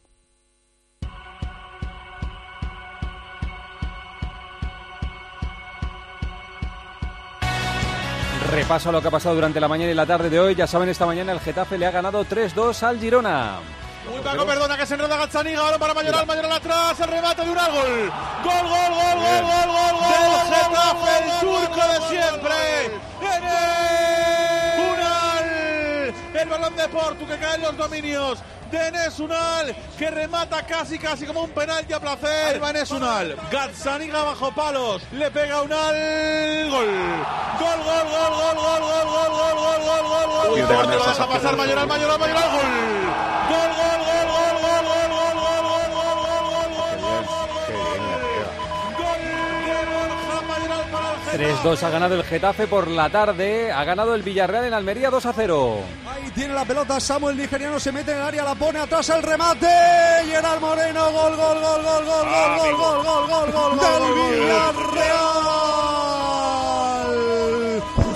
Repaso a lo que ha pasado durante la mañana y la tarde de hoy. Ya saben, esta mañana el Getafe le ha ganado 3-2 al Girona. Uy, Paco, perdona que se enreda Gazzaniga, ahora para Mayoral, Mayoral atrás, el remate de un gol. Gol, gol, gol, gol, gol, gol, gol. Del Getafe, el turco de siempre. Enes Unal. El balón de Portu que cae en los dominios de Enes Unal, que remata casi, casi como un penalti a placer. Ahí va Enes Unal. Gazzaniga bajo palos. Le pega Unal. Gol. Gol, gol, gol, gol, gol, gol, gol, gol, gol, gol, gol, gol. Uy, Gol, te lo cambias deja esa pasar pierna. Mayoral, Mayoral, Mayoral. Gol. Gol, gol, 3-2 ha ganado el Getafe por la tarde, ha ganado el Villarreal en Almería 2-0. Ahí tiene la pelota Samuel nigeriano, se mete en el área, la pone atrás el remate. Gerard Moreno, gol, gol, gol, gol, gol, gol, gol, gol, gol, gol, gol, del Villarreal.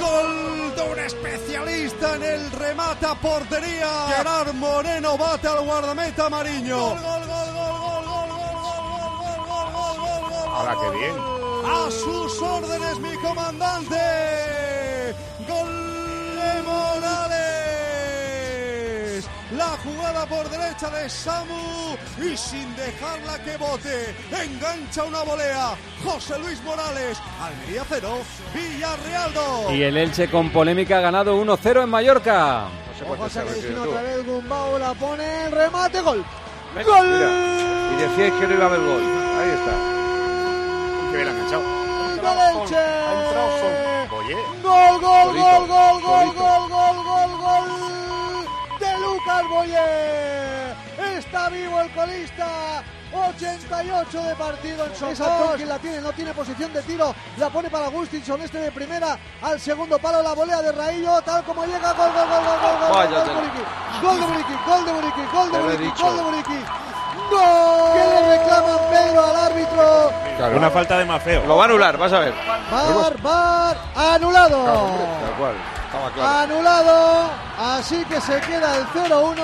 Gol de un especialista en el remate portería. Gerard Moreno bate al guardameta Mariño. Gol, gol, gol, gol, gol, gol, gol, gol, gol, gol, gol, Ahora qué bien. A sus órdenes, mi comandante. Gol de Morales. La jugada por derecha de Samu y sin dejarla que bote, engancha una volea. José Luis Morales, Almería 0, Villarreal 2. Y el Elche con polémica ha ganado 1-0 en Mallorca. Ojo, otra vez Gumbau, la pone, el remate, gol. ¡Gol! mira. Y decíais que no iba a haber gol. Ahí está. Que bien enganchado. Oye. Gol, gol, gol, gol, gol, gol, gol, gol, gol de Lucas Boyer. Está vivo el colista. 88 de partido en Sonsón. quien la tiene, no tiene posición de tiro. La pone para Gustinson, este de primera al segundo palo. La volea de Raillo, tal como llega. Gol, gol, gol, gol, gol, gol. Gol de. Muriqui, gol de Muriqui, gol de Muriqui, gol de Muriqui, gol de Muriqui. ¡Gol! ¿Qué le reclaman Pedro al árbitro? Una falta de Mafeo. Lo va a anular, vas a ver. Bar, bar, anulado. Tal cual. Estaba claro. Anulado. Así que se queda el 0-1.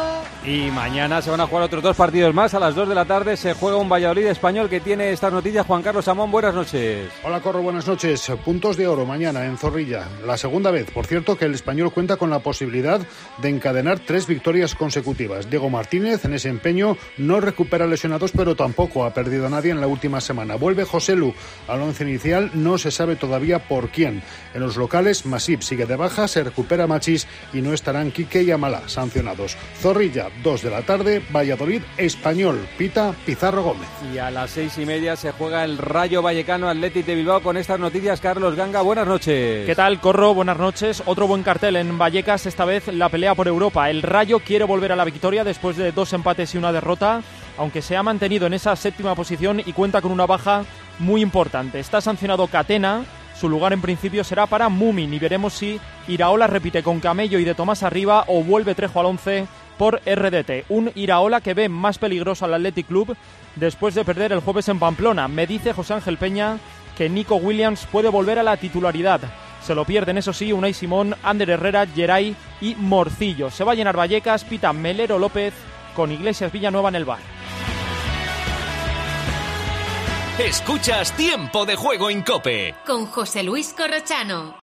Y mañana se van a jugar otros dos partidos más. A las 2 de la tarde se juega un Valladolid español que tiene estas noticias. Juan Carlos Amón, buenas noches. Hola Corro, buenas noches. Puntos de oro mañana en Zorrilla. La segunda vez, por cierto, que el español cuenta con la posibilidad de encadenar tres victorias consecutivas. Diego Martínez en ese empeño no recupera lesionados, pero tampoco ha perdido a nadie en la última semana. Vuelve José Lu al once inicial, no se sabe todavía por quién. En los locales, Masip sigue de baja, se recupera Machis y no estarán Quique y Amalá sancionados. Zorrilla, 2 de la tarde, Valladolid, Español, Pita, Pizarro Gómez. Y a las seis y media se juega el Rayo Vallecano Athletic de Bilbao con estas noticias. Carlos Ganga, buenas noches. ¿Qué tal, Corro? Buenas noches. Otro buen cartel en Vallecas, esta vez la pelea por Europa. El Rayo quiere volver a la victoria después de dos empates y una derrota, aunque se ha mantenido en esa séptima posición y cuenta con una baja muy importante. Está sancionado Catena, su lugar en principio será para Mumin y veremos si Iraola repite con Camello y de Tomás arriba o vuelve Trejo al 11 por RDT. Un Iraola que ve más peligroso al Athletic Club después de perder el jueves en Pamplona. Me dice José Ángel Peña que Nico Williams puede volver a la titularidad. Se lo pierden, eso sí, Unai Simón, Ander Herrera, Geray y Morcillo. Se va a llenar Vallecas, pita Melero López con Iglesias Villanueva en el bar. Escuchas Tiempo de Juego en Cope. Con José Luis Corrochano.